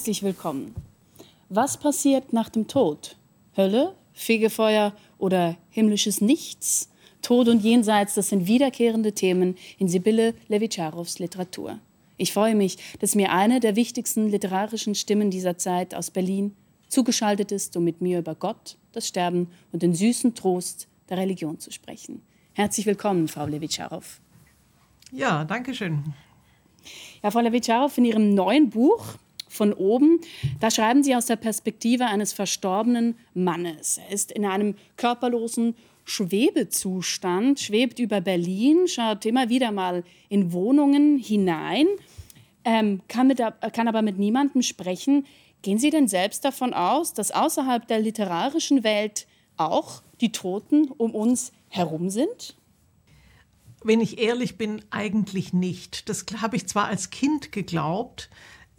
Herzlich willkommen. Was passiert nach dem Tod? Hölle, Fegefeuer oder himmlisches Nichts? Tod und Jenseits, das sind wiederkehrende Themen in Sibylle Levitscharows Literatur. Ich freue mich, dass mir eine der wichtigsten literarischen Stimmen dieser Zeit aus Berlin zugeschaltet ist, um mit mir über Gott, das Sterben und den süßen Trost der Religion zu sprechen. Herzlich willkommen, Frau Levitscharow. Ja, danke schön. Ja, Frau Levitscharow, in Ihrem neuen Buch von oben, da schreiben Sie aus der Perspektive eines verstorbenen Mannes. Er ist in einem körperlosen Schwebezustand, schwebt über Berlin, schaut immer wieder mal in Wohnungen hinein, ähm, kann, mit, kann aber mit niemandem sprechen. Gehen Sie denn selbst davon aus, dass außerhalb der literarischen Welt auch die Toten um uns herum sind? Wenn ich ehrlich bin, eigentlich nicht. Das habe ich zwar als Kind geglaubt,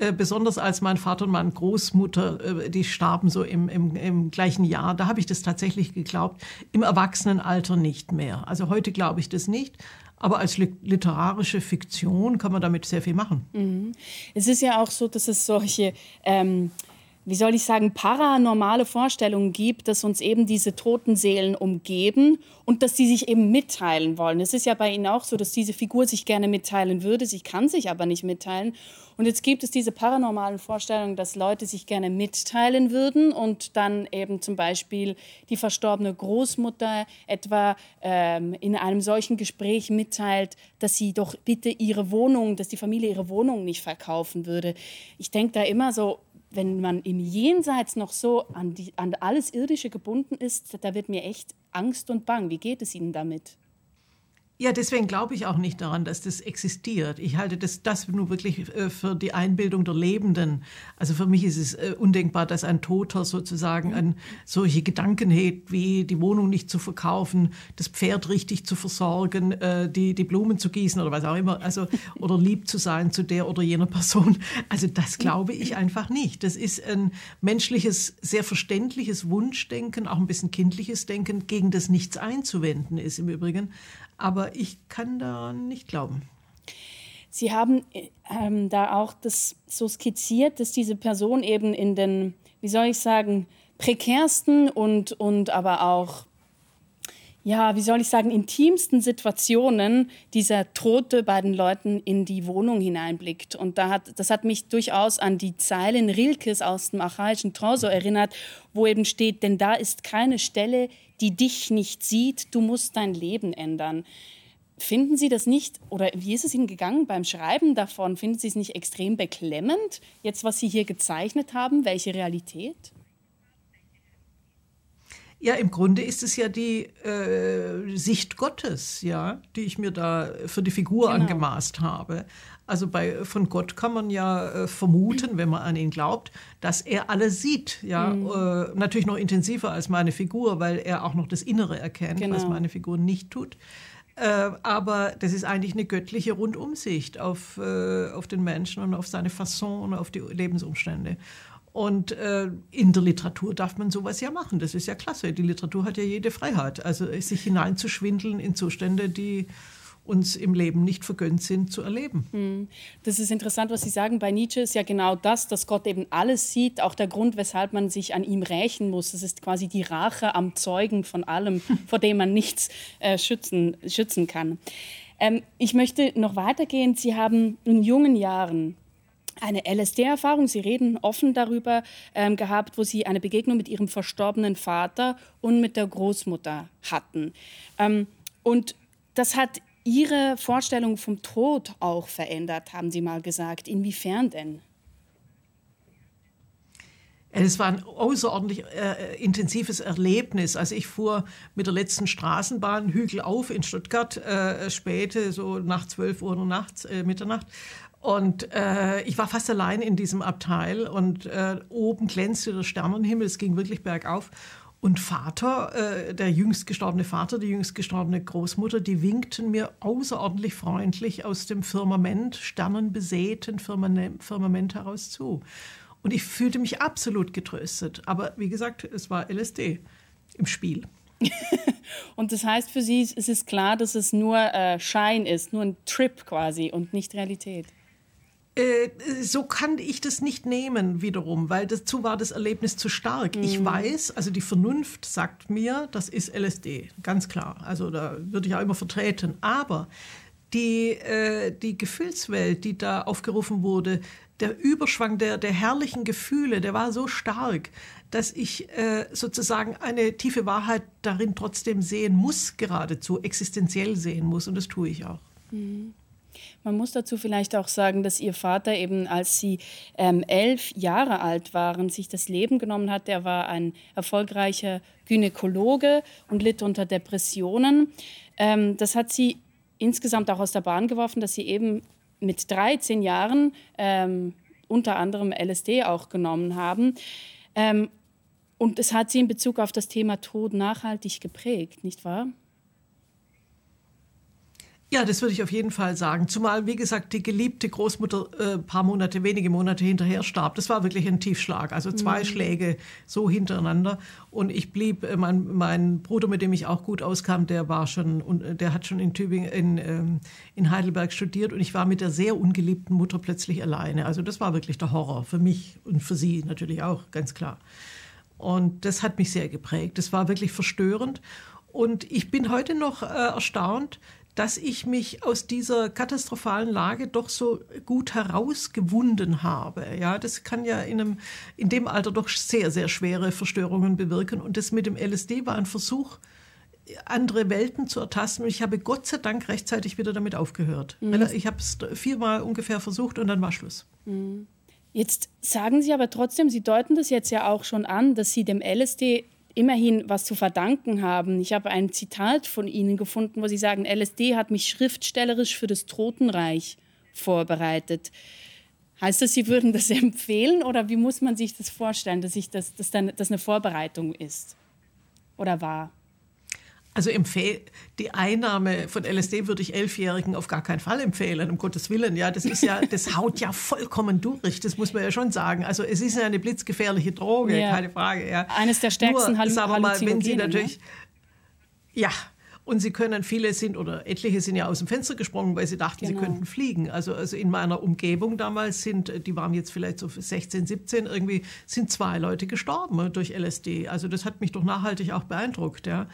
äh, besonders als mein Vater und meine Großmutter, äh, die starben so im, im, im gleichen Jahr, da habe ich das tatsächlich geglaubt, im Erwachsenenalter nicht mehr. Also heute glaube ich das nicht. Aber als literarische Fiktion kann man damit sehr viel machen. Mhm. Es ist ja auch so, dass es solche ähm, wie soll ich sagen, paranormale Vorstellungen gibt, dass uns eben diese toten Seelen umgeben und dass sie sich eben mitteilen wollen. Es ist ja bei Ihnen auch so, dass diese Figur sich gerne mitteilen würde, sie kann sich aber nicht mitteilen. Und jetzt gibt es diese paranormalen Vorstellungen, dass Leute sich gerne mitteilen würden und dann eben zum Beispiel die verstorbene Großmutter etwa ähm, in einem solchen Gespräch mitteilt, dass sie doch bitte ihre Wohnung, dass die Familie ihre Wohnung nicht verkaufen würde. Ich denke da immer so, wenn man im Jenseits noch so an, die, an alles Irdische gebunden ist, da wird mir echt Angst und Bang. Wie geht es Ihnen damit? Ja, deswegen glaube ich auch nicht daran, dass das existiert. Ich halte das, das nur wirklich äh, für die Einbildung der Lebenden. Also für mich ist es äh, undenkbar, dass ein Toter sozusagen an solche Gedanken hält, wie die Wohnung nicht zu verkaufen, das Pferd richtig zu versorgen, äh, die, die Blumen zu gießen oder was auch immer, also, oder lieb zu sein zu der oder jener Person. Also das glaube ich einfach nicht. Das ist ein menschliches, sehr verständliches Wunschdenken, auch ein bisschen kindliches Denken, gegen das nichts einzuwenden ist im Übrigen aber ich kann daran nicht glauben. Sie haben ähm, da auch das so skizziert, dass diese Person eben in den, wie soll ich sagen, prekärsten und, und aber auch, ja, wie soll ich sagen, intimsten Situationen dieser Tote bei den Leuten in die Wohnung hineinblickt. Und da hat, das hat mich durchaus an die Zeilen Rilkes aus dem archaischen Torso erinnert, wo eben steht, denn da ist keine Stelle, die dich nicht sieht, du musst dein Leben ändern. Finden Sie das nicht, oder wie ist es Ihnen gegangen beim Schreiben davon? Finden Sie es nicht extrem beklemmend, jetzt was Sie hier gezeichnet haben? Welche Realität? Ja, im Grunde ist es ja die äh, Sicht Gottes, ja, die ich mir da für die Figur genau. angemaßt habe. Also bei, von Gott kann man ja äh, vermuten, wenn man an ihn glaubt, dass er alles sieht. Ja? Mhm. Äh, natürlich noch intensiver als meine Figur, weil er auch noch das Innere erkennt, genau. was meine Figur nicht tut. Äh, aber das ist eigentlich eine göttliche Rundumsicht auf, äh, auf den Menschen und auf seine Fasson und auf die Lebensumstände. Und äh, in der Literatur darf man sowas ja machen. Das ist ja klasse. Die Literatur hat ja jede Freiheit. Also sich hineinzuschwindeln in Zustände, die uns im Leben nicht vergönnt sind zu erleben. Hm. Das ist interessant, was Sie sagen. Bei Nietzsche ist ja genau das, dass Gott eben alles sieht, auch der Grund, weshalb man sich an ihm rächen muss. Das ist quasi die Rache am Zeugen von allem, vor dem man nichts äh, schützen, schützen kann. Ähm, ich möchte noch weitergehen. Sie haben in jungen Jahren eine LSD-Erfahrung, Sie reden offen darüber ähm, gehabt, wo Sie eine Begegnung mit Ihrem verstorbenen Vater und mit der Großmutter hatten. Ähm, und das hat Ihre Vorstellung vom Tod auch verändert, haben Sie mal gesagt. Inwiefern denn? Es war ein außerordentlich äh, intensives Erlebnis. Also ich fuhr mit der letzten Straßenbahn Hügel auf in Stuttgart, äh, späte, so nach 12 Uhr nachts, äh, Mitternacht. Und äh, ich war fast allein in diesem Abteil und äh, oben glänzte der Sternenhimmel, es ging wirklich bergauf. Und Vater, äh, der jüngst gestorbene Vater, die jüngst gestorbene Großmutter, die winkten mir außerordentlich freundlich aus dem Firmament, sternenbesäten Firmament, heraus zu. Und ich fühlte mich absolut getröstet. Aber wie gesagt, es war LSD im Spiel. und das heißt für Sie, es ist klar, dass es nur äh, Schein ist, nur ein Trip quasi und nicht Realität. Äh, so kann ich das nicht nehmen wiederum, weil dazu war das Erlebnis zu stark. Mhm. Ich weiß, also die Vernunft sagt mir, das ist LSD, ganz klar. Also da würde ich auch immer vertreten. Aber die, äh, die Gefühlswelt, die da aufgerufen wurde, der Überschwang der, der herrlichen Gefühle, der war so stark, dass ich äh, sozusagen eine tiefe Wahrheit darin trotzdem sehen muss, geradezu existenziell sehen muss. Und das tue ich auch. Mhm. Man muss dazu vielleicht auch sagen, dass Ihr Vater eben, als Sie ähm, elf Jahre alt waren, sich das Leben genommen hat. Er war ein erfolgreicher Gynäkologe und litt unter Depressionen. Ähm, das hat Sie insgesamt auch aus der Bahn geworfen, dass Sie eben mit 13 Jahren ähm, unter anderem LSD auch genommen haben. Ähm, und es hat Sie in Bezug auf das Thema Tod nachhaltig geprägt, nicht wahr? Ja, das würde ich auf jeden Fall sagen. Zumal, wie gesagt, die geliebte Großmutter äh, paar Monate, wenige Monate hinterher starb. Das war wirklich ein Tiefschlag. Also zwei mhm. Schläge so hintereinander. Und ich blieb, äh, mein, mein Bruder, mit dem ich auch gut auskam, der war schon, und äh, der hat schon in Tübingen, in, ähm, in Heidelberg studiert. Und ich war mit der sehr ungeliebten Mutter plötzlich alleine. Also das war wirklich der Horror für mich und für sie natürlich auch, ganz klar. Und das hat mich sehr geprägt. Das war wirklich verstörend. Und ich bin heute noch äh, erstaunt, dass ich mich aus dieser katastrophalen Lage doch so gut herausgewunden habe. Ja, das kann ja in, einem, in dem Alter doch sehr, sehr schwere Verstörungen bewirken. Und das mit dem LSD war ein Versuch, andere Welten zu ertasten. Und ich habe Gott sei Dank rechtzeitig wieder damit aufgehört. Mhm. Ich habe es viermal ungefähr versucht und dann war Schluss. Mhm. Jetzt sagen Sie aber trotzdem, Sie deuten das jetzt ja auch schon an, dass Sie dem LSD immerhin was zu verdanken haben. Ich habe ein Zitat von Ihnen gefunden, wo Sie sagen, LSD hat mich schriftstellerisch für das Totenreich vorbereitet. Heißt das, Sie würden das empfehlen oder wie muss man sich das vorstellen, dass, ich das, dass dann, das eine Vorbereitung ist oder war? Also die Einnahme von LSD würde ich Elfjährigen auf gar keinen Fall empfehlen, um Gottes Willen. Ja, das ist ja, das haut ja vollkommen durch. Das muss man ja schon sagen. Also es ist ja eine blitzgefährliche Droge, ja. keine Frage. Ja. Eines der stärksten Nur, sagen wir mal, wenn Sie natürlich, ja. ja. Und sie können, viele sind oder etliche sind ja aus dem Fenster gesprungen, weil sie dachten, genau. sie könnten fliegen. Also, also in meiner Umgebung damals sind, die waren jetzt vielleicht so 16, 17, irgendwie sind zwei Leute gestorben durch LSD. Also das hat mich doch nachhaltig auch beeindruckt. Ja.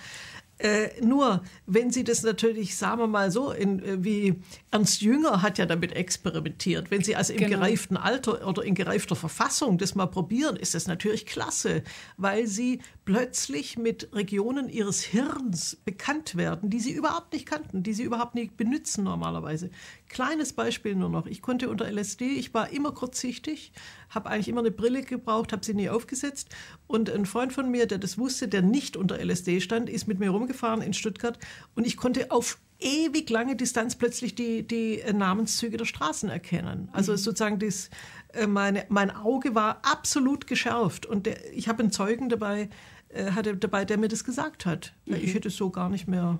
Äh, nur, wenn Sie das natürlich, sagen wir mal so, in, äh, wie Ernst Jünger hat ja damit experimentiert. Wenn Sie also im genau. gereiften Alter oder in gereifter Verfassung das mal probieren, ist das natürlich klasse, weil Sie plötzlich mit Regionen Ihres Hirns bekannt werden, die Sie überhaupt nicht kannten, die Sie überhaupt nicht benutzen normalerweise. Kleines Beispiel nur noch. Ich konnte unter LSD, ich war immer kurzsichtig, habe eigentlich immer eine Brille gebraucht, habe sie nie aufgesetzt. Und ein Freund von mir, der das wusste, der nicht unter LSD stand, ist mit mir rumgefahren in Stuttgart und ich konnte auf ewig lange Distanz plötzlich die, die äh, Namenszüge der Straßen erkennen. Also mhm. sozusagen das, äh, meine, mein Auge war absolut geschärft und der, ich habe einen Zeugen dabei, äh, hatte dabei, der mir das gesagt hat. Mhm. Ich hätte es so gar nicht mehr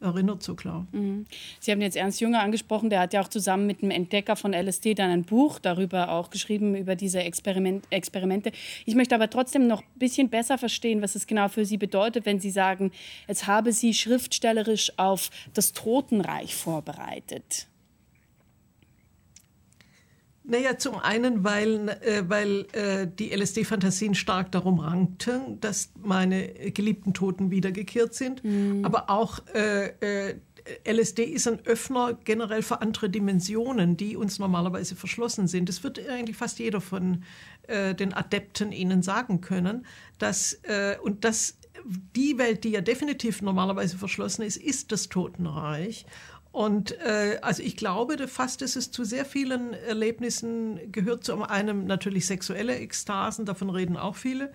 erinnert so klar. Mhm. Sie haben jetzt Ernst Jünger angesprochen, der hat ja auch zusammen mit dem Entdecker von LSD dann ein Buch darüber auch geschrieben, über diese Experiment Experimente. Ich möchte aber trotzdem noch ein bisschen besser verstehen, was es genau für Sie bedeutet, wenn Sie sagen, es habe Sie schriftstellerisch auf das Totenreich vorbereitet. Naja, zum einen, weil, äh, weil äh, die LSD-Fantasien stark darum rankten, dass meine geliebten Toten wiedergekehrt sind. Mhm. Aber auch äh, äh LSD ist ein Öffner generell für andere Dimensionen, die uns normalerweise verschlossen sind. Das wird eigentlich fast jeder von äh, den Adepten Ihnen sagen können. Dass, äh, und dass die Welt, die ja definitiv normalerweise verschlossen ist, ist das Totenreich. Und äh, also ich glaube fast, dass es zu sehr vielen Erlebnissen gehört. Zu einem natürlich sexuelle Ekstasen, davon reden auch viele,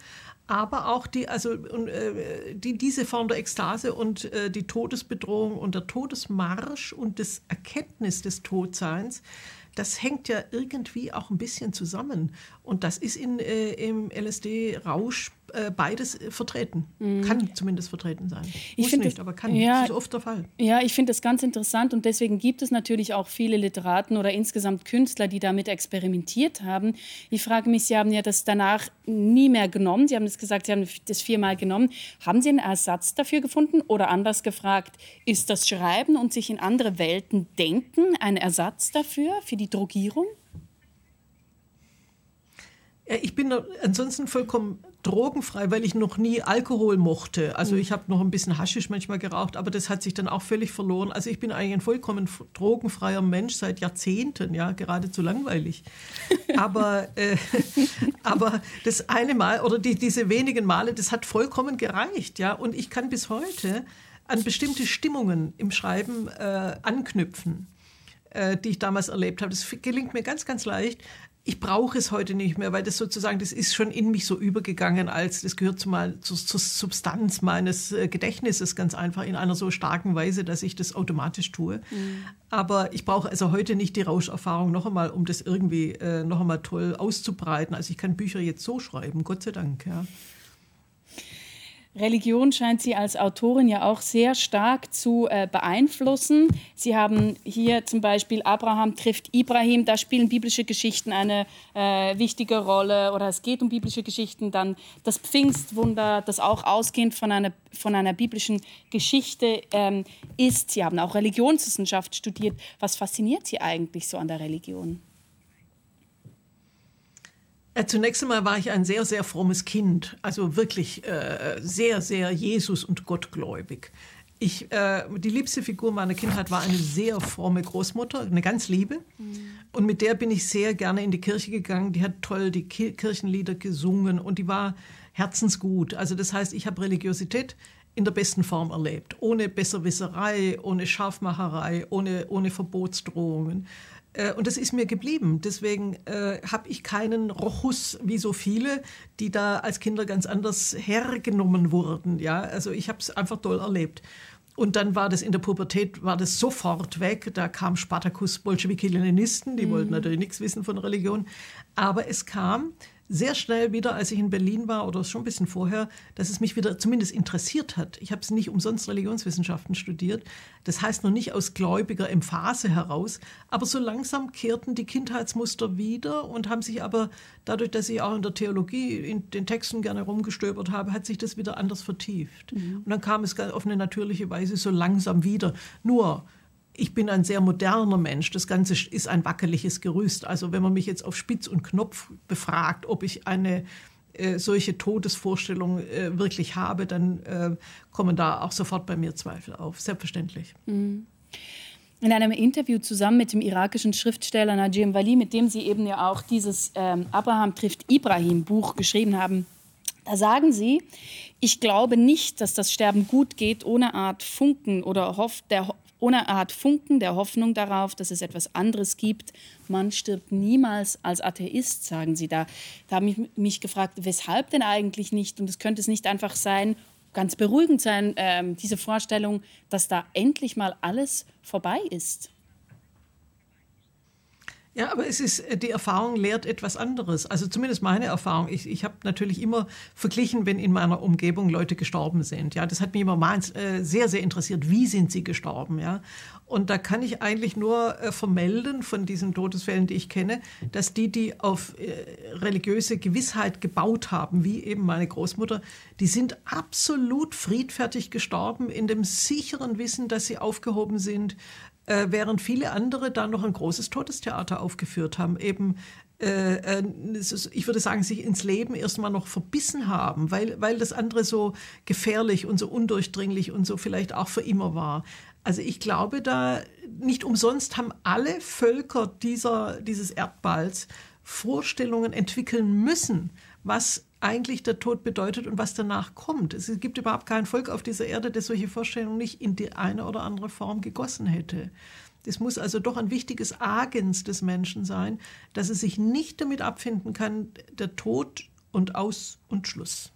aber auch die, also äh, die, diese Form der Ekstase und äh, die Todesbedrohung und der Todesmarsch und das Erkenntnis des Todseins, das hängt ja irgendwie auch ein bisschen zusammen. Und das ist in, äh, im LSD-Rausch äh, beides äh, vertreten. Mhm. Kann zumindest vertreten sein. Ich Muss nicht, das, aber kann. Ja, das ist oft der Fall. Ja, ich finde das ganz interessant und deswegen gibt es natürlich auch viele Literaten oder insgesamt Künstler, die damit experimentiert haben. Ich frage mich, Sie haben ja das danach nie mehr genommen. Sie haben das gesagt, Sie haben das viermal genommen. Haben Sie einen Ersatz dafür gefunden oder anders gefragt, ist das Schreiben und sich in andere Welten denken ein Ersatz dafür, für die Drogierung? Ich bin ansonsten vollkommen drogenfrei, weil ich noch nie Alkohol mochte. Also mhm. ich habe noch ein bisschen Haschisch manchmal geraucht, aber das hat sich dann auch völlig verloren. Also ich bin eigentlich ein vollkommen drogenfreier Mensch seit Jahrzehnten, ja, geradezu langweilig. aber, äh, aber das eine Mal oder die, diese wenigen Male, das hat vollkommen gereicht, ja. Und ich kann bis heute an bestimmte Stimmungen im Schreiben äh, anknüpfen äh, die ich damals erlebt habe. Das gelingt mir ganz, ganz leicht ich brauche es heute nicht mehr, weil das sozusagen, das ist schon in mich so übergegangen, als das gehört zu mal, zur, zur Substanz meines äh, Gedächtnisses ganz einfach in einer so starken Weise, dass ich das automatisch tue. Mhm. Aber ich brauche also heute nicht die Rauscherfahrung noch einmal, um das irgendwie äh, noch einmal toll auszubreiten. Also ich kann Bücher jetzt so schreiben, Gott sei Dank, ja. Religion scheint Sie als Autorin ja auch sehr stark zu äh, beeinflussen. Sie haben hier zum Beispiel Abraham trifft Ibrahim, da spielen biblische Geschichten eine äh, wichtige Rolle oder es geht um biblische Geschichten. Dann das Pfingstwunder, das auch ausgehend von einer, von einer biblischen Geschichte ähm, ist. Sie haben auch Religionswissenschaft studiert. Was fasziniert Sie eigentlich so an der Religion? Äh, zunächst einmal war ich ein sehr, sehr frommes Kind, also wirklich äh, sehr, sehr Jesus- und Gottgläubig. Ich, äh, die liebste Figur meiner Kindheit war eine sehr fromme Großmutter, eine ganz liebe. Mhm. Und mit der bin ich sehr gerne in die Kirche gegangen. Die hat toll die Ki Kirchenlieder gesungen und die war herzensgut. Also das heißt, ich habe Religiosität in der besten Form erlebt, ohne Besserwisserei, ohne Scharfmacherei, ohne, ohne Verbotsdrohungen. Äh, und das ist mir geblieben. Deswegen äh, habe ich keinen Rochus wie so viele, die da als Kinder ganz anders hergenommen wurden. Ja, also ich habe es einfach toll erlebt. Und dann war das in der Pubertät, war das sofort weg. Da kam Spartacus, Bolschewiki, Leninisten, die mhm. wollten natürlich nichts wissen von Religion. Aber es kam sehr schnell wieder, als ich in Berlin war oder schon ein bisschen vorher, dass es mich wieder zumindest interessiert hat. Ich habe es nicht umsonst Religionswissenschaften studiert. Das heißt noch nicht aus gläubiger Emphase heraus, aber so langsam kehrten die Kindheitsmuster wieder und haben sich aber dadurch, dass ich auch in der Theologie in den Texten gerne rumgestöbert habe, hat sich das wieder anders vertieft. Mhm. Und dann kam es auf eine natürliche Weise so langsam wieder. Nur ich bin ein sehr moderner Mensch. Das Ganze ist ein wackeliges Gerüst. Also wenn man mich jetzt auf Spitz und Knopf befragt, ob ich eine äh, solche Todesvorstellung äh, wirklich habe, dann äh, kommen da auch sofort bei mir Zweifel auf. Selbstverständlich. Mhm. In einem Interview zusammen mit dem irakischen Schriftsteller Najim Wali, mit dem Sie eben ja auch dieses ähm, Abraham trifft Ibrahim Buch geschrieben haben, da sagen Sie, ich glaube nicht, dass das Sterben gut geht ohne Art Funken oder Hoff, der ohne Art Funken der Hoffnung darauf, dass es etwas anderes gibt. Man stirbt niemals als Atheist, sagen sie da. Da habe ich mich gefragt, weshalb denn eigentlich nicht? Und es könnte es nicht einfach sein, ganz beruhigend sein, äh, diese Vorstellung, dass da endlich mal alles vorbei ist. Ja, aber es ist, äh, die Erfahrung lehrt etwas anderes. Also zumindest meine Erfahrung. Ich, ich habe natürlich immer verglichen, wenn in meiner Umgebung Leute gestorben sind. Ja, das hat mich immer mal äh, sehr, sehr interessiert. Wie sind sie gestorben? Ja, und da kann ich eigentlich nur äh, vermelden von diesen Todesfällen, die ich kenne, dass die, die auf religiöse Gewissheit gebaut haben, wie eben meine Großmutter, die sind absolut friedfertig gestorben in dem sicheren Wissen, dass sie aufgehoben sind, äh, während viele andere da noch ein großes Todestheater aufgeführt haben, eben äh, äh ich würde sagen, sich ins Leben erstmal noch verbissen haben, weil, weil das andere so gefährlich und so undurchdringlich und so vielleicht auch für immer war. Also ich glaube da, nicht umsonst haben alle Völker dieser, dieses Erdballs Vorstellungen entwickeln müssen, was eigentlich der Tod bedeutet und was danach kommt. Es gibt überhaupt kein Volk auf dieser Erde, das solche Vorstellungen nicht in die eine oder andere Form gegossen hätte. Das muss also doch ein wichtiges Agens des Menschen sein, dass er sich nicht damit abfinden kann, der Tod und Aus und Schluss.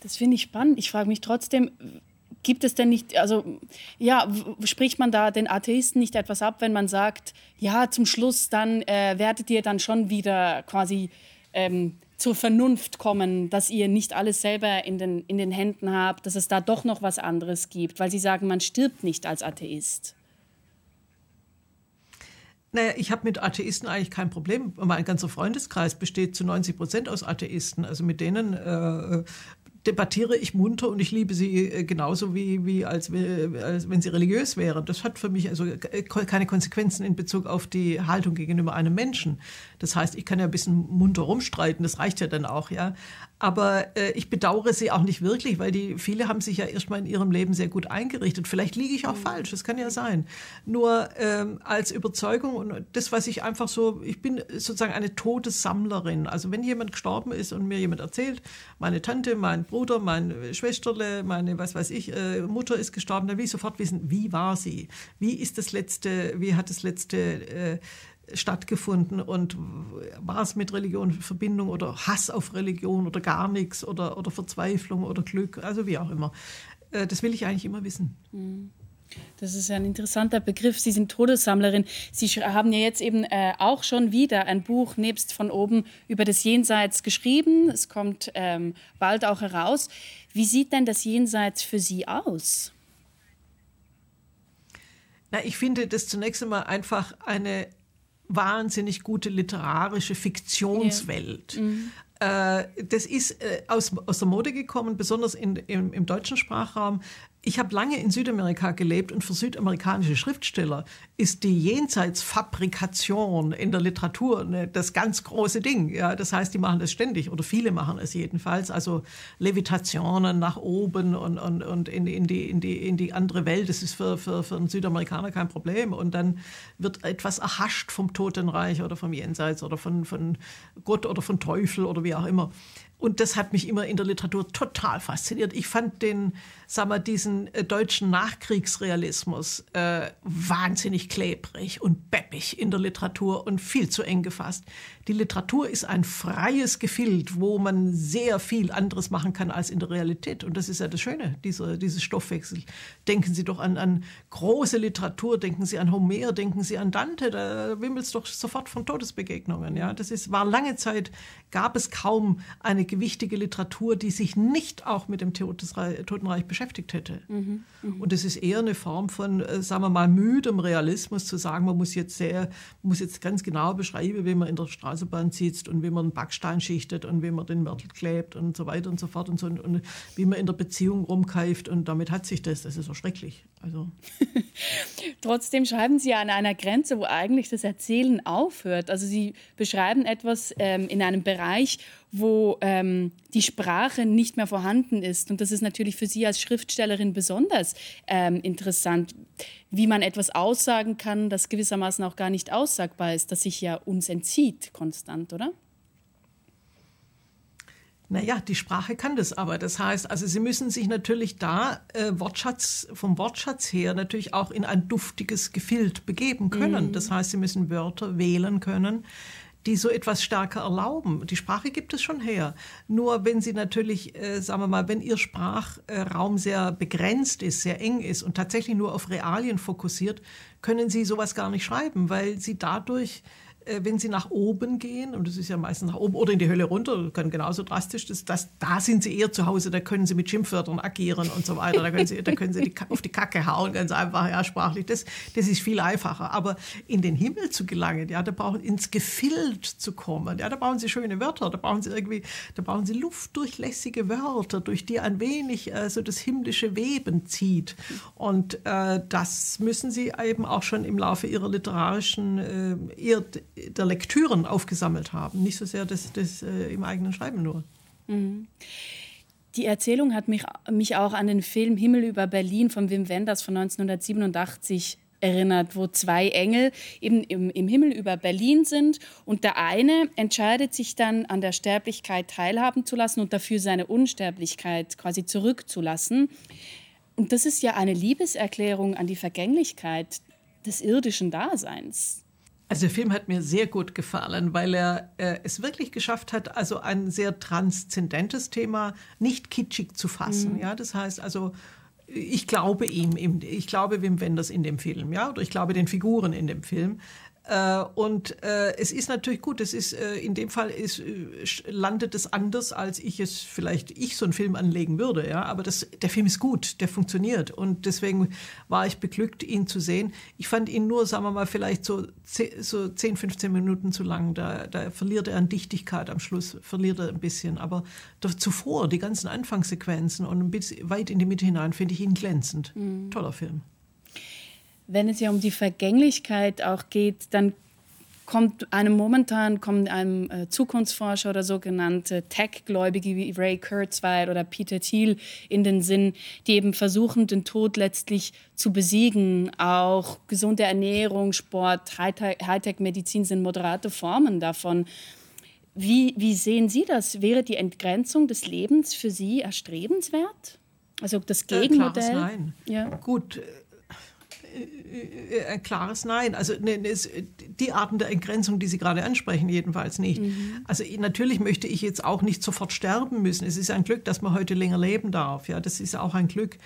Das finde ich spannend. Ich frage mich trotzdem, gibt es denn nicht, also ja, spricht man da den Atheisten nicht etwas ab, wenn man sagt, ja, zum Schluss dann äh, werdet ihr dann schon wieder quasi ähm, zur Vernunft kommen, dass ihr nicht alles selber in den, in den Händen habt, dass es da doch noch was anderes gibt, weil sie sagen, man stirbt nicht als Atheist. Naja, ich habe mit Atheisten eigentlich kein Problem. Mein ganzer Freundeskreis besteht zu 90 Prozent aus Atheisten. Also mit denen äh, debattiere ich munter und ich liebe sie äh, genauso wie, wie als, als wenn sie religiös wäre. Das hat für mich also äh, keine Konsequenzen in Bezug auf die Haltung gegenüber einem Menschen. Das heißt, ich kann ja ein bisschen munter rumstreiten, das reicht ja dann auch, ja. Aber äh, ich bedauere sie auch nicht wirklich, weil die viele haben sich ja erstmal in ihrem Leben sehr gut eingerichtet. Vielleicht liege ich auch mhm. falsch, das kann ja sein. Nur ähm, als Überzeugung und das, was ich einfach so, ich bin sozusagen eine Todessammlerin. Also wenn jemand gestorben ist und mir jemand erzählt, meine Tante, mein Bruder, meine Schwesterle, meine, was weiß ich, äh, Mutter ist gestorben, dann will ich sofort wissen, wie war sie? Wie ist das letzte, wie hat das letzte äh, stattgefunden und war es mit Religion Verbindung oder Hass auf Religion oder gar nichts oder, oder Verzweiflung oder Glück, also wie auch immer. Äh, das will ich eigentlich immer wissen. Mhm. Das ist ein interessanter Begriff. Sie sind Todessammlerin. Sie haben ja jetzt eben äh, auch schon wieder ein Buch nebst von oben über das Jenseits geschrieben. Es kommt ähm, bald auch heraus. Wie sieht denn das Jenseits für Sie aus? Na, ich finde das zunächst einmal einfach eine wahnsinnig gute literarische Fiktionswelt. Ja. Mhm. Äh, das ist äh, aus, aus der Mode gekommen, besonders in, im, im deutschen Sprachraum ich habe lange in Südamerika gelebt und für südamerikanische Schriftsteller ist die Jenseitsfabrikation in der Literatur ne, das ganz große Ding. Ja, das heißt, die machen das ständig oder viele machen es jedenfalls. Also Levitationen nach oben und, und, und in, in, die, in, die, in die andere Welt, das ist für, für, für einen Südamerikaner kein Problem. Und dann wird etwas erhascht vom Totenreich oder vom Jenseits oder von, von Gott oder von Teufel oder wie auch immer. Und das hat mich immer in der Literatur total fasziniert. Ich fand den, sag mal, diesen äh, deutschen Nachkriegsrealismus äh, wahnsinnig klebrig und beppig in der Literatur und viel zu eng gefasst. Die Literatur ist ein freies Gefild, wo man sehr viel anderes machen kann als in der Realität. Und das ist ja das Schöne, dieser, dieses Stoffwechsel. Denken Sie doch an, an große Literatur, denken Sie an Homer, denken Sie an Dante, da wimmelt es doch sofort von Todesbegegnungen. Ja? Das ist, war lange Zeit, gab es kaum eine gewichtige Literatur, die sich nicht auch mit dem Totenreich beschäftigt hätte. Mhm, mh. Und es ist eher eine Form von, äh, sagen wir mal, müdem Realismus zu sagen, man muss jetzt sehr, muss jetzt ganz genau beschreiben, wie man in der Straßenbahn sitzt und wie man Backstein schichtet und wie man den Mörtel klebt und so weiter und so fort und so und, und wie man in der Beziehung rumkeift und damit hat sich das. Das ist so schrecklich. Also. Trotzdem schreiben Sie an einer Grenze, wo eigentlich das Erzählen aufhört. Also Sie beschreiben etwas ähm, in einem Bereich, wo ähm, die Sprache nicht mehr vorhanden ist. Und das ist natürlich für Sie als Schriftstellerin besonders ähm, interessant, wie man etwas aussagen kann, das gewissermaßen auch gar nicht aussagbar ist, das sich ja uns entzieht konstant, oder? Naja, die Sprache kann das aber. Das heißt, also Sie müssen sich natürlich da äh, Wortschatz, vom Wortschatz her natürlich auch in ein duftiges Gefild begeben können. Mm. Das heißt, Sie müssen Wörter wählen können, die so etwas stärker erlauben. Die Sprache gibt es schon her. Nur wenn sie natürlich, äh, sagen wir mal, wenn ihr Sprachraum sehr begrenzt ist, sehr eng ist und tatsächlich nur auf Realien fokussiert, können sie sowas gar nicht schreiben, weil sie dadurch wenn sie nach oben gehen, und das ist ja meistens nach oben oder in die Hölle runter, können genauso drastisch, das, das, da sind sie eher zu Hause, da können sie mit Schimpfwörtern agieren und so weiter, da können sie, da können sie die, auf die Kacke hauen, ganz einfach, ja, sprachlich, das, das ist viel einfacher. Aber in den Himmel zu gelangen, ja, da brauchen, ins Gefild zu kommen, ja, da brauchen sie schöne Wörter, da brauchen sie irgendwie, da brauchen sie luftdurchlässige Wörter, durch die ein wenig äh, so das himmlische Weben zieht. Und äh, das müssen sie eben auch schon im Laufe ihrer literarischen, äh, eher der Lektüren aufgesammelt haben, nicht so sehr das, das äh, im eigenen Schreiben nur. Mhm. Die Erzählung hat mich, mich auch an den Film Himmel über Berlin von Wim Wenders von 1987 erinnert, wo zwei Engel eben im, im, Himmel über Berlin sind und der eine entscheidet sich dann an der Sterblichkeit teilhaben zu lassen und dafür seine Unsterblichkeit quasi zurückzulassen. Und das ist ja eine Liebeserklärung an die Vergänglichkeit des irdischen Daseins. Also der Film hat mir sehr gut gefallen, weil er äh, es wirklich geschafft hat, also ein sehr transzendentes Thema nicht kitschig zu fassen. Mhm. Ja, das heißt also, ich glaube ihm, ich glaube Wim Wenders in dem Film, ja, oder ich glaube den Figuren in dem Film. Äh, und äh, es ist natürlich gut, es ist äh, in dem Fall ist, landet es anders, als ich es vielleicht ich so einen Film anlegen würde. Ja, aber das, der Film ist gut, der funktioniert und deswegen war ich beglückt, ihn zu sehen. Ich fand ihn nur, sagen wir mal, vielleicht so, so 10, 15 Minuten zu lang. Da, da verliert er an Dichtigkeit am Schluss, verliert er ein bisschen. Aber zuvor, die ganzen Anfangssequenzen und ein bisschen weit in die Mitte hinein, finde ich ihn glänzend. Mhm. Toller Film wenn es ja um die Vergänglichkeit auch geht, dann kommt einem momentan kommt einem äh, Zukunftsforscher oder sogenannte Tech-Gläubige wie Ray Kurzweil oder Peter Thiel in den Sinn, die eben versuchen, den Tod letztlich zu besiegen. Auch gesunde Ernährung, Sport, Hightech-Medizin sind moderate Formen davon. Wie, wie sehen Sie das? Wäre die Entgrenzung des Lebens für Sie erstrebenswert? Also das Gegenmodell? Äh, klares Nein. Ja. Gut, ein klares Nein. Also ne, ne, die Arten der Entgrenzung, die Sie gerade ansprechen, jedenfalls nicht. Mhm. Also natürlich möchte ich jetzt auch nicht sofort sterben müssen. Es ist ein Glück, dass man heute länger leben darf. Ja, das ist auch ein Glück.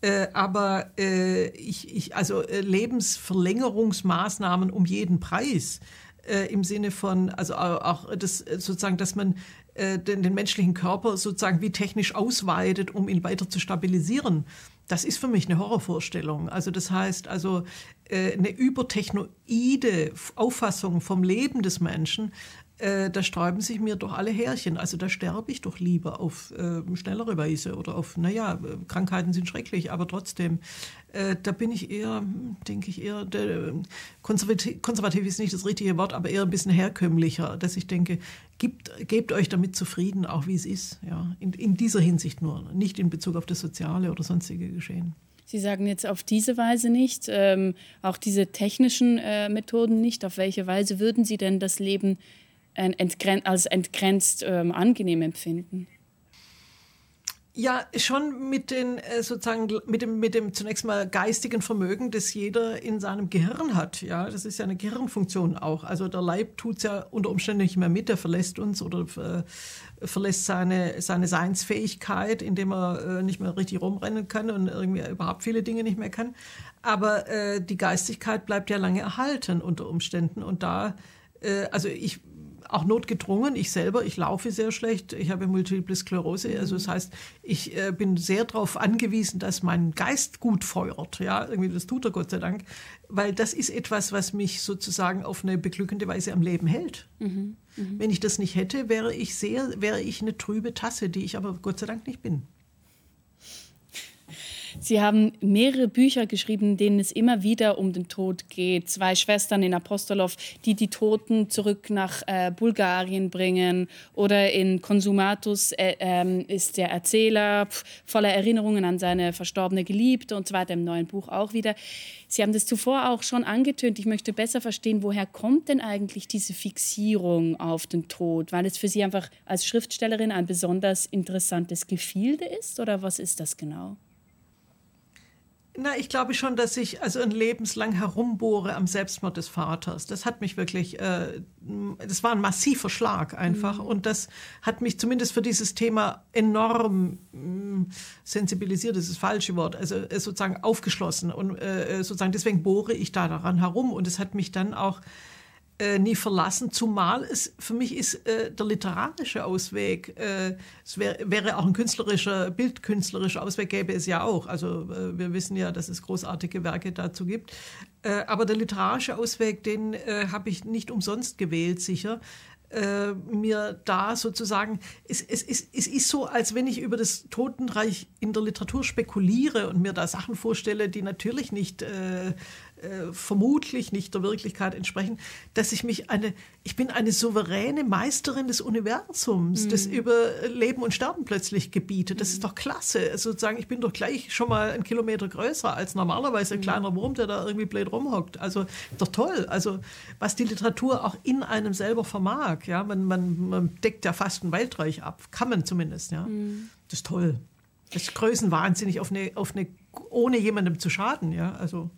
Äh, aber äh, ich, ich, also äh, Lebensverlängerungsmaßnahmen um jeden Preis äh, im Sinne von, also auch das sozusagen, dass man äh, den, den menschlichen Körper sozusagen wie technisch ausweitet, um ihn weiter zu stabilisieren das ist für mich eine Horrorvorstellung. Also das heißt also äh, eine übertechnoide Auffassung vom Leben des Menschen, äh, da sträuben sich mir doch alle Härchen. Also da sterbe ich doch lieber auf äh, schnellere Weise oder auf, naja, Krankheiten sind schrecklich, aber trotzdem, äh, da bin ich eher, denke ich eher, der, konservativ, konservativ, ist nicht das richtige Wort, aber eher ein bisschen herkömmlicher, dass ich denke, gebt, gebt euch damit zufrieden, auch wie es ist. Ja? In, in dieser Hinsicht nur, nicht in Bezug auf das Soziale oder sonstige Geschehen. Sie sagen jetzt auf diese Weise nicht, ähm, auch diese technischen äh, Methoden nicht. Auf welche Weise würden Sie denn das Leben entgren als entgrenzt ähm, angenehm empfinden? Ja, schon mit den äh, sozusagen mit dem mit dem zunächst mal geistigen Vermögen, das jeder in seinem Gehirn hat. Ja, das ist ja eine Gehirnfunktion auch. Also der Leib tut es ja unter Umständen nicht mehr mit, er verlässt uns oder äh, verlässt seine seine Seinsfähigkeit, indem er äh, nicht mehr richtig rumrennen kann und irgendwie überhaupt viele Dinge nicht mehr kann. Aber äh, die Geistigkeit bleibt ja lange erhalten unter Umständen und da äh, also ich auch notgedrungen. Ich selber, ich laufe sehr schlecht. Ich habe Multiple Sklerose. Also das heißt, ich äh, bin sehr darauf angewiesen, dass mein Geist gut feuert. Ja, irgendwie das tut er Gott sei Dank, weil das ist etwas, was mich sozusagen auf eine beglückende Weise am Leben hält. Mhm. Mhm. Wenn ich das nicht hätte, wäre ich sehr, wäre ich eine trübe Tasse, die ich aber Gott sei Dank nicht bin. Sie haben mehrere Bücher geschrieben, in denen es immer wieder um den Tod geht. Zwei Schwestern in Apostolov, die die Toten zurück nach äh, Bulgarien bringen. Oder in Konsumatus äh, äh, ist der Erzähler pf, voller Erinnerungen an seine verstorbene Geliebte und so weiter, im neuen Buch auch wieder. Sie haben das zuvor auch schon angetönt. Ich möchte besser verstehen, woher kommt denn eigentlich diese Fixierung auf den Tod? Weil es für Sie einfach als Schriftstellerin ein besonders interessantes Gefilde ist? Oder was ist das genau? Na, ich glaube schon, dass ich also ein lebenslang herumbohre am Selbstmord des Vaters. Das hat mich wirklich, äh, das war ein massiver Schlag einfach. Mhm. Und das hat mich zumindest für dieses Thema enorm mh, sensibilisiert, das ist das falsche Wort, also äh, sozusagen aufgeschlossen. Und äh, äh, sozusagen deswegen bohre ich da daran herum. Und es hat mich dann auch äh, nie verlassen, zumal es für mich ist äh, der literarische Ausweg, äh, es wär, wäre auch ein künstlerischer, bildkünstlerischer Ausweg, gäbe es ja auch. Also äh, wir wissen ja, dass es großartige Werke dazu gibt. Äh, aber der literarische Ausweg, den habe ich nicht umsonst gewählt, sicher. Mir da sozusagen, es, es, es, es ist so, als wenn ich über das Totenreich in der Literatur spekuliere und mir da Sachen vorstelle, die natürlich nicht äh, vermutlich nicht der Wirklichkeit entsprechen, dass ich mich eine, ich bin eine souveräne Meisterin des Universums, mhm. das über Leben und Sterben plötzlich gebietet. Das mhm. ist doch klasse. Also sozusagen, ich bin doch gleich schon mal einen Kilometer größer als normalerweise ein mhm. kleiner Wurm, der da irgendwie blöd rumhockt. Also doch toll. Also was die Literatur auch in einem selber vermag. Ja, man, man, man deckt ja fast ein Weltreich ab. Kann man zumindest. Ja, mhm. das ist toll. Das ist größenwahnsinnig auf eine, auf eine, ohne jemandem zu schaden. Ja, also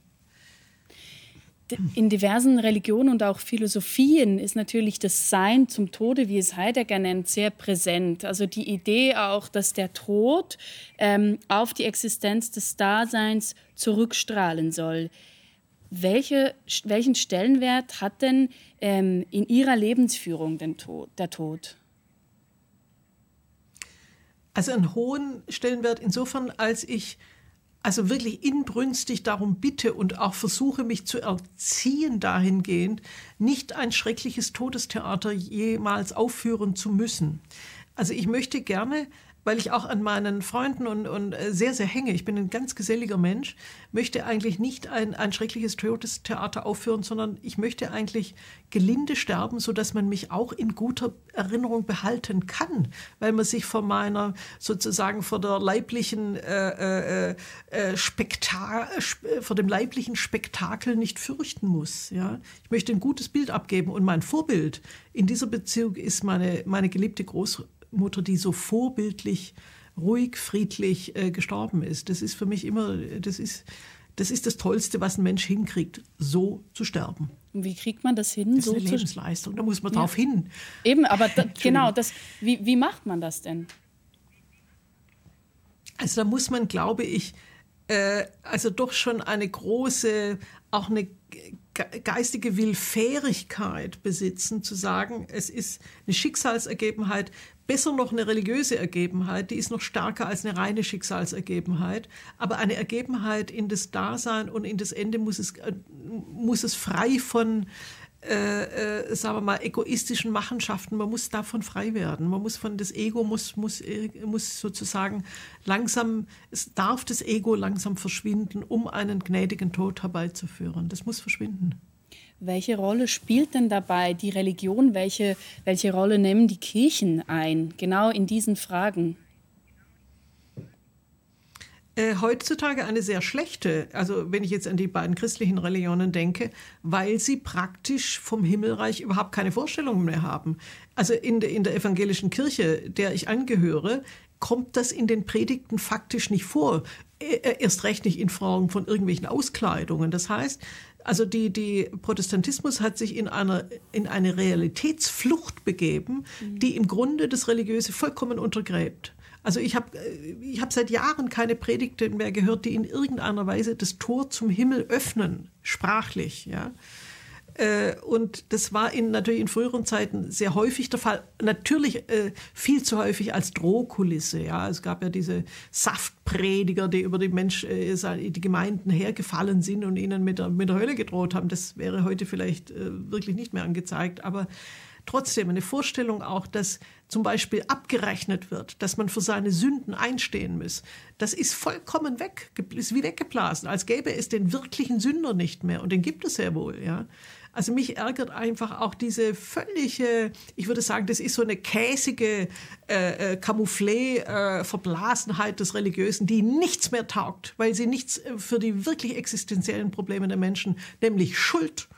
in diversen Religionen und auch Philosophien ist natürlich das Sein zum Tode, wie es Heidegger nennt, sehr präsent. Also die Idee auch, dass der Tod ähm, auf die Existenz des Daseins zurückstrahlen soll. Welche, welchen Stellenwert hat denn ähm, in Ihrer Lebensführung den Tod, der Tod? Also einen hohen Stellenwert insofern, als ich also wirklich inbrünstig darum bitte und auch versuche, mich zu erziehen dahingehend, nicht ein schreckliches Todestheater jemals aufführen zu müssen. Also ich möchte gerne weil ich auch an meinen Freunden und, und äh, sehr, sehr hänge. Ich bin ein ganz geselliger Mensch, möchte eigentlich nicht ein, ein schreckliches Todestheater aufführen, sondern ich möchte eigentlich gelinde sterben, sodass man mich auch in guter Erinnerung behalten kann, weil man sich vor meiner, sozusagen vor der leiblichen äh, äh, äh, Spekta vor dem leiblichen Spektakel nicht fürchten muss. Ja? Ich möchte ein gutes Bild abgeben und mein Vorbild in dieser Beziehung ist meine, meine geliebte Großmutter Mutter, die so vorbildlich, ruhig, friedlich äh, gestorben ist. Das ist für mich immer, das ist, das ist das Tollste, was ein Mensch hinkriegt, so zu sterben. Und wie kriegt man das hin? Das ist so eine Lebensleistung, da muss man ja. drauf hin. Eben, aber da, genau, das, wie, wie macht man das denn? Also da muss man, glaube ich, äh, also doch schon eine große, auch eine geistige Willfährigkeit besitzen, zu sagen, es ist eine Schicksalsergebenheit, besser noch eine religiöse Ergebenheit, die ist noch stärker als eine reine Schicksalsergebenheit, aber eine Ergebenheit in das Dasein und in das Ende muss es, äh, muss es frei von, äh, äh, sagen wir mal, egoistischen Machenschaften, man muss davon frei werden. Man muss von das Ego muss, muss, äh, muss sozusagen langsam, es darf das Ego langsam verschwinden, um einen gnädigen Tod herbeizuführen. Das muss verschwinden. Welche Rolle spielt denn dabei die Religion? Welche, welche Rolle nehmen die Kirchen ein, genau in diesen Fragen? Äh, heutzutage eine sehr schlechte, also wenn ich jetzt an die beiden christlichen Religionen denke, weil sie praktisch vom Himmelreich überhaupt keine Vorstellungen mehr haben. Also in, de, in der evangelischen Kirche, der ich angehöre, kommt das in den Predigten faktisch nicht vor. Äh, erst recht nicht in Form von irgendwelchen Auskleidungen. Das heißt, also die, die Protestantismus hat sich in, einer, in eine Realitätsflucht begeben, mhm. die im Grunde das Religiöse vollkommen untergräbt. Also ich habe ich hab seit Jahren keine Predigten mehr gehört, die in irgendeiner Weise das Tor zum Himmel öffnen, sprachlich. Ja. Äh, und das war in, natürlich in früheren Zeiten sehr häufig der Fall. Natürlich äh, viel zu häufig als Drohkulisse. Ja. Es gab ja diese Saftprediger, die über die, Mensch, äh, die Gemeinden hergefallen sind und ihnen mit der, mit der Hölle gedroht haben. Das wäre heute vielleicht äh, wirklich nicht mehr angezeigt. Aber trotzdem eine Vorstellung auch, dass zum Beispiel abgerechnet wird, dass man für seine Sünden einstehen muss, das ist vollkommen weg, ist wie weggeblasen, als gäbe es den wirklichen Sünder nicht mehr. Und den gibt es sehr wohl, ja. Also mich ärgert einfach auch diese völlige, ich würde sagen, das ist so eine käsige äh, äh, Camouflé-Verblasenheit äh, des Religiösen, die nichts mehr taugt, weil sie nichts äh, für die wirklich existenziellen Probleme der Menschen, nämlich Schuld,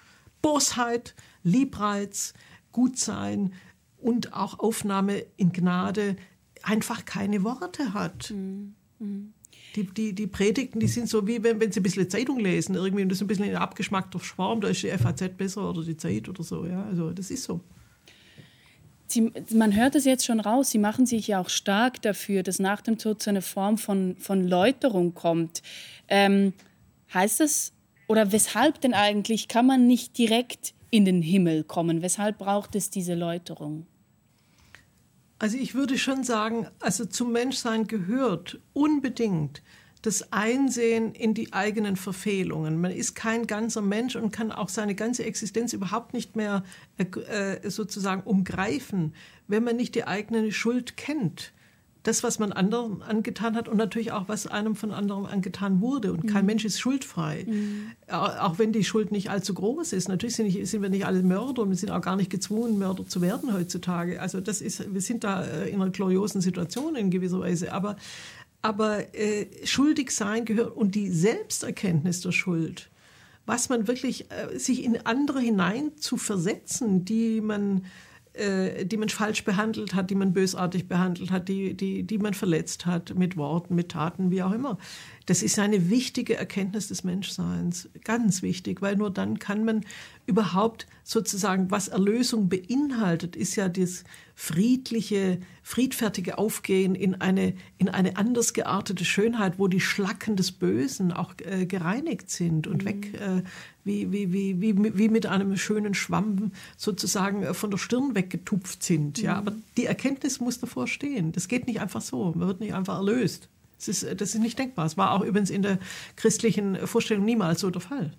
Bosheit, Liebreiz, Gutsein und auch Aufnahme in Gnade einfach keine Worte hat. Mhm. Mhm. Die, die, die Predigten, die sind so wie wenn, wenn sie ein bisschen Zeitung lesen, irgendwie und das ist ein bisschen ein abgeschmackter Schwarm, da ist die FAZ besser oder die Zeit oder so. Ja? Also das ist so. Sie, man hört es jetzt schon raus, Sie machen sich ja auch stark dafür, dass nach dem Tod so eine Form von, von Läuterung kommt. Ähm, heißt das, oder weshalb denn eigentlich kann man nicht direkt in den Himmel kommen? Weshalb braucht es diese Läuterung? Also ich würde schon sagen, also zum Menschsein gehört unbedingt das Einsehen in die eigenen Verfehlungen. Man ist kein ganzer Mensch und kann auch seine ganze Existenz überhaupt nicht mehr äh, sozusagen umgreifen, wenn man nicht die eigene Schuld kennt das, was man anderen angetan hat und natürlich auch, was einem von anderen angetan wurde. Und kein mhm. Mensch ist schuldfrei. Mhm. Auch wenn die Schuld nicht allzu groß ist. Natürlich sind, nicht, sind, wir nicht alle Mörder und wir sind auch gar nicht gezwungen, Mörder zu werden heutzutage. Also das ist, wir sind da äh, in einer gloriosen Situation in gewisser Weise. Aber, aber äh, schuldig sein gehört und die Selbsterkenntnis der Schuld, was man wirklich, äh, sich in andere hinein zu versetzen, die man äh, die man falsch behandelt hat, die man bösartig behandelt hat, die, die, die man verletzt hat mit Worten, mit Taten, wie auch immer. Das ist eine wichtige Erkenntnis des Menschseins, ganz wichtig, weil nur dann kann man überhaupt sozusagen, was Erlösung beinhaltet, ist ja das friedliche, friedfertige Aufgehen in eine, in eine anders geartete Schönheit, wo die Schlacken des Bösen auch äh, gereinigt sind und mhm. weg, äh, wie, wie, wie, wie, wie mit einem schönen Schwamm sozusagen äh, von der Stirn weggetupft sind. Ja? Mhm. Aber die Erkenntnis muss davor stehen. Das geht nicht einfach so. Man wird nicht einfach erlöst. Das ist, das ist nicht denkbar. Es war auch übrigens in der christlichen Vorstellung niemals so der Fall.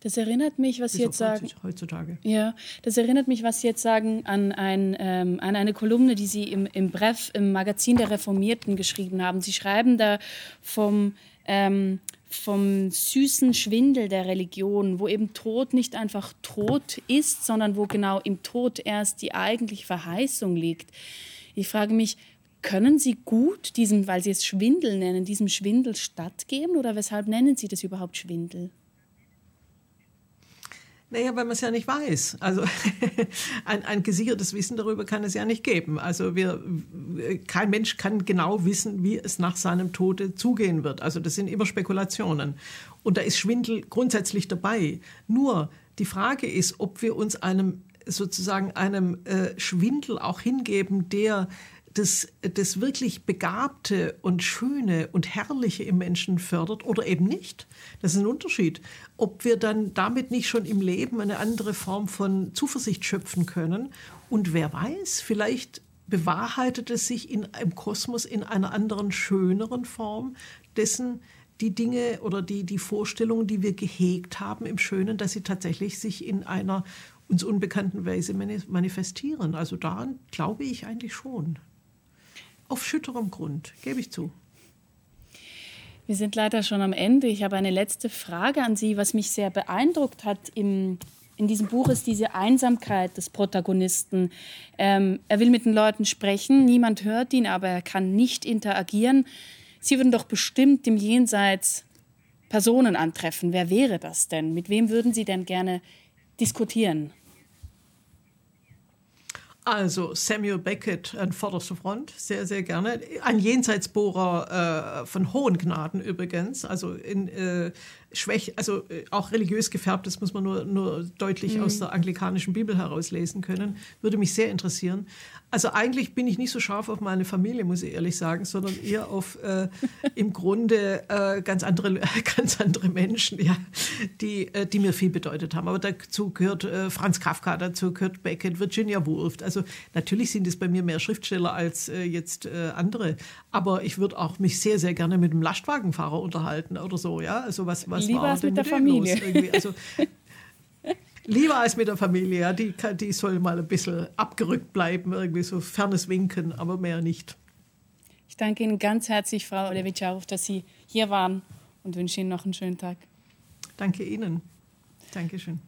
Das erinnert mich, was Sie jetzt sagen. Heutzutage. Ja, das erinnert mich, was Sie jetzt sagen, an, ein, ähm, an eine Kolumne, die Sie im, im Brev, im Magazin der Reformierten geschrieben haben. Sie schreiben da vom, ähm, vom süßen Schwindel der Religion, wo eben Tod nicht einfach Tod ist, sondern wo genau im Tod erst die eigentliche Verheißung liegt. Ich frage mich, können Sie gut diesem, weil Sie es Schwindel nennen, diesem Schwindel stattgeben oder weshalb nennen Sie das überhaupt Schwindel? Naja, weil man es ja nicht weiß. Also ein, ein gesichertes Wissen darüber kann es ja nicht geben. Also wir, kein Mensch kann genau wissen, wie es nach seinem Tode zugehen wird. Also das sind immer Spekulationen. Und da ist Schwindel grundsätzlich dabei. Nur die Frage ist, ob wir uns einem sozusagen einem äh, Schwindel auch hingeben, der das, das wirklich Begabte und Schöne und Herrliche im Menschen fördert oder eben nicht. Das ist ein Unterschied. Ob wir dann damit nicht schon im Leben eine andere Form von Zuversicht schöpfen können. Und wer weiß, vielleicht bewahrheitet es sich in, im Kosmos in einer anderen, schöneren Form dessen, die Dinge oder die, die Vorstellungen, die wir gehegt haben im Schönen, dass sie tatsächlich sich in einer uns unbekannten Weise manifestieren. Also daran glaube ich eigentlich schon auf schütterem Grund, gebe ich zu. Wir sind leider schon am Ende. Ich habe eine letzte Frage an Sie. Was mich sehr beeindruckt hat im, in diesem Buch ist diese Einsamkeit des Protagonisten. Ähm, er will mit den Leuten sprechen, niemand hört ihn, aber er kann nicht interagieren. Sie würden doch bestimmt im Jenseits Personen antreffen. Wer wäre das denn? Mit wem würden Sie denn gerne diskutieren? Also Samuel Beckett an vorderster Front, sehr, sehr gerne. Ein Jenseitsbohrer äh, von hohen Gnaden übrigens, also in äh, Schwäche, also äh, auch religiös gefärbt, das muss man nur, nur deutlich mhm. aus der anglikanischen Bibel herauslesen können. Würde mich sehr interessieren. Also eigentlich bin ich nicht so scharf auf meine Familie, muss ich ehrlich sagen, sondern eher auf äh, im Grunde äh, ganz, andere, ganz andere Menschen, ja, die, äh, die mir viel bedeutet haben. Aber dazu gehört äh, Franz Kafka, dazu gehört Beckett, Virginia Woolf. Also natürlich sind es bei mir mehr Schriftsteller als äh, jetzt andere. Aber ich würde auch mich sehr, sehr gerne mit einem Lastwagenfahrer unterhalten oder so. Ja? Also was, was Lieber war als mit der Familie. Also, Lieber als mit der Familie, ja. Die, die soll mal ein bisschen abgerückt bleiben, irgendwie so fernes Winken, aber mehr nicht. Ich danke Ihnen ganz herzlich, Frau Levitscharow, dass Sie hier waren und wünsche Ihnen noch einen schönen Tag. Danke Ihnen. Dankeschön.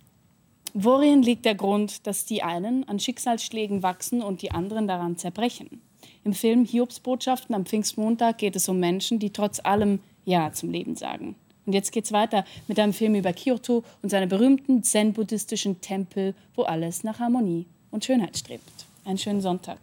Worin liegt der Grund, dass die einen an Schicksalsschlägen wachsen und die anderen daran zerbrechen? Im Film Hiobs Botschaften am Pfingstmontag geht es um Menschen, die trotz allem Ja zum Leben sagen. Und jetzt geht's weiter mit einem Film über Kyoto und seine berühmten zen-buddhistischen Tempel, wo alles nach Harmonie und Schönheit strebt. Einen schönen Sonntag.